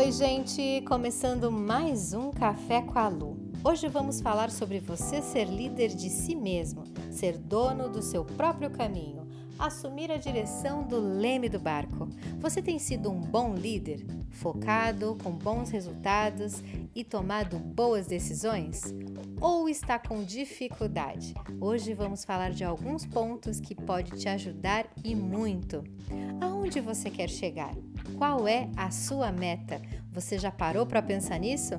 Oi, gente! Começando mais um Café com a Lu. Hoje vamos falar sobre você ser líder de si mesmo, ser dono do seu próprio caminho, assumir a direção do leme do barco. Você tem sido um bom líder, focado, com bons resultados e tomado boas decisões? Ou está com dificuldade? Hoje vamos falar de alguns pontos que pode te ajudar e muito. Aonde você quer chegar? Qual é a sua meta? Você já parou para pensar nisso?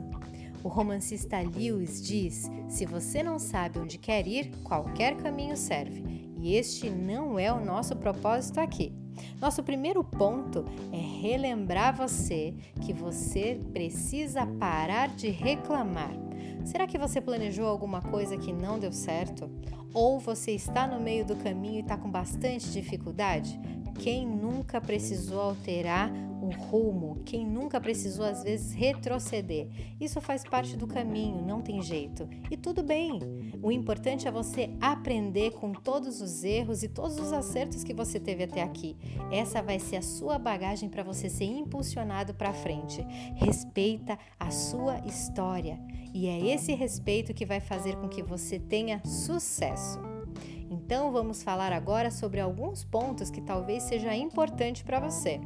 O romancista Lewis diz: se você não sabe onde quer ir, qualquer caminho serve. E este não é o nosso propósito aqui. Nosso primeiro ponto é relembrar você que você precisa parar de reclamar. Será que você planejou alguma coisa que não deu certo? Ou você está no meio do caminho e está com bastante dificuldade? Quem nunca precisou alterar o rumo, quem nunca precisou às vezes retroceder. Isso faz parte do caminho, não tem jeito. E tudo bem. O importante é você aprender com todos os erros e todos os acertos que você teve até aqui. Essa vai ser a sua bagagem para você ser impulsionado para frente. Respeita a sua história. E é esse respeito que vai fazer com que você tenha sucesso. Então vamos falar agora sobre alguns pontos que talvez seja importante para você.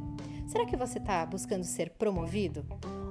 Será que você está buscando ser promovido?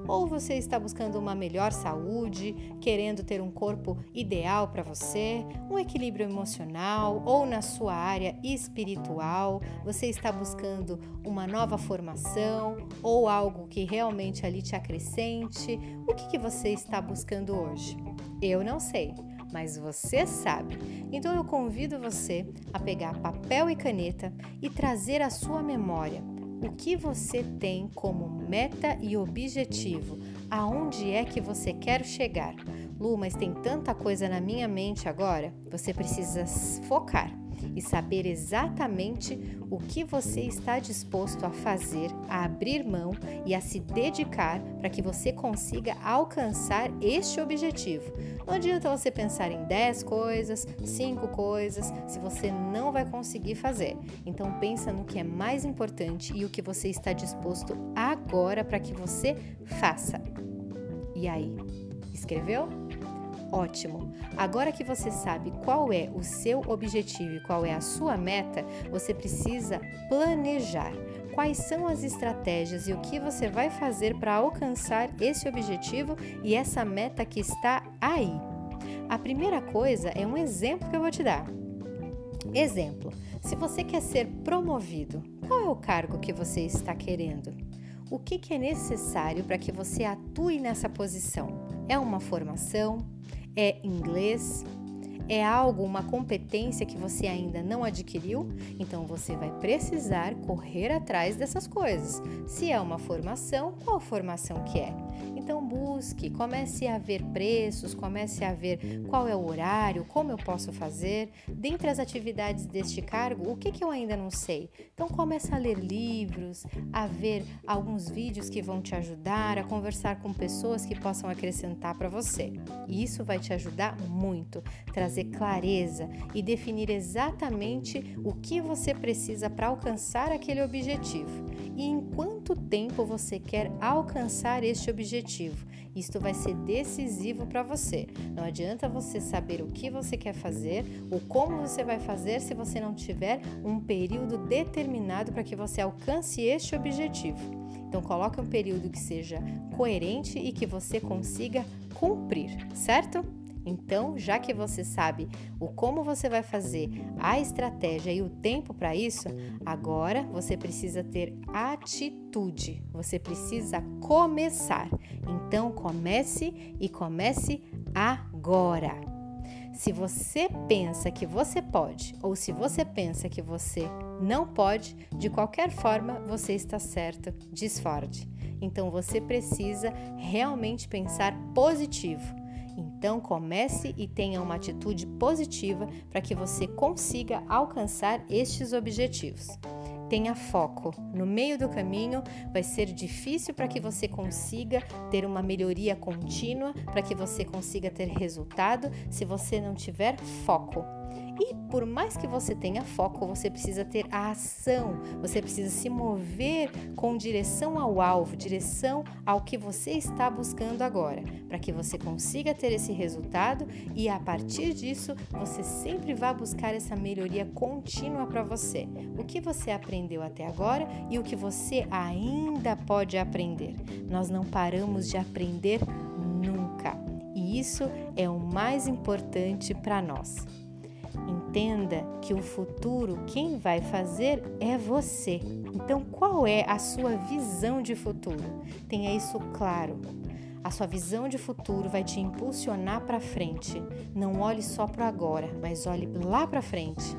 Ou você está buscando uma melhor saúde, querendo ter um corpo ideal para você, um equilíbrio emocional ou na sua área espiritual, você está buscando uma nova formação ou algo que realmente ali te acrescente? O que, que você está buscando hoje? Eu não sei mas você sabe. Então eu convido você a pegar papel e caneta e trazer à sua memória o que você tem como meta e objetivo? Aonde é que você quer chegar? Lu, mas tem tanta coisa na minha mente agora. Você precisa focar e saber exatamente o que você está disposto a fazer, a abrir mão e a se dedicar para que você consiga alcançar este objetivo. Não adianta você pensar em 10 coisas, 5 coisas, se você não vai conseguir fazer. Então pensa no que é mais importante e o que você está disposto agora para que você faça. E aí, escreveu? Ótimo! Agora que você sabe qual é o seu objetivo e qual é a sua meta, você precisa planejar quais são as estratégias e o que você vai fazer para alcançar esse objetivo e essa meta que está aí. A primeira coisa é um exemplo que eu vou te dar. Exemplo: se você quer ser promovido, qual é o cargo que você está querendo? O que, que é necessário para que você atue nessa posição? É uma formação? É inglês? É algo, uma competência que você ainda não adquiriu? Então você vai precisar correr atrás dessas coisas. Se é uma formação, qual formação que é? Então busque, comece a ver preços, comece a ver qual é o horário, como eu posso fazer. Dentre as atividades deste cargo, o que, que eu ainda não sei? Então comece a ler livros, a ver alguns vídeos que vão te ajudar, a conversar com pessoas que possam acrescentar para você. E isso vai te ajudar muito, trazer clareza e definir exatamente o que você precisa para alcançar aquele objetivo e em quanto tempo você quer alcançar este objetivo. Isto vai ser decisivo para você. Não adianta você saber o que você quer fazer ou como você vai fazer se você não tiver um período determinado para que você alcance este objetivo. Então coloque um período que seja coerente e que você consiga cumprir, certo? Então, já que você sabe o como você vai fazer, a estratégia e o tempo para isso, agora você precisa ter atitude. Você precisa começar. Então, comece e comece agora. Se você pensa que você pode ou se você pensa que você não pode, de qualquer forma você está certo, diz Ford. Então você precisa realmente pensar positivo então comece e tenha uma atitude positiva para que você consiga alcançar estes objetivos. Tenha foco. No meio do caminho vai ser difícil para que você consiga ter uma melhoria contínua, para que você consiga ter resultado se você não tiver foco. E por mais que você tenha foco, você precisa ter a ação, você precisa se mover com direção ao alvo, direção ao que você está buscando agora, para que você consiga ter esse resultado e a partir disso você sempre vá buscar essa melhoria contínua para você. O que você aprendeu até agora e o que você ainda pode aprender. Nós não paramos de aprender nunca. E isso é o mais importante para nós. Entenda que o futuro quem vai fazer é você. Então, qual é a sua visão de futuro? Tenha isso claro. A sua visão de futuro vai te impulsionar para frente. Não olhe só para agora, mas olhe lá para frente.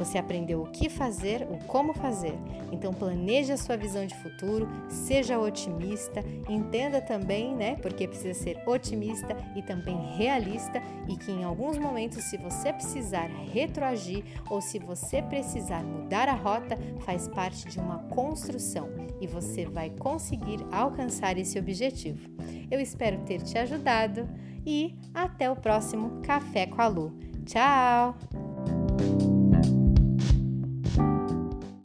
Você aprendeu o que fazer, o como fazer. Então planeje a sua visão de futuro, seja otimista, entenda também, né, porque precisa ser otimista e também realista e que em alguns momentos se você precisar retroagir ou se você precisar mudar a rota, faz parte de uma construção e você vai conseguir alcançar esse objetivo. Eu espero ter te ajudado e até o próximo Café com a Lu. Tchau!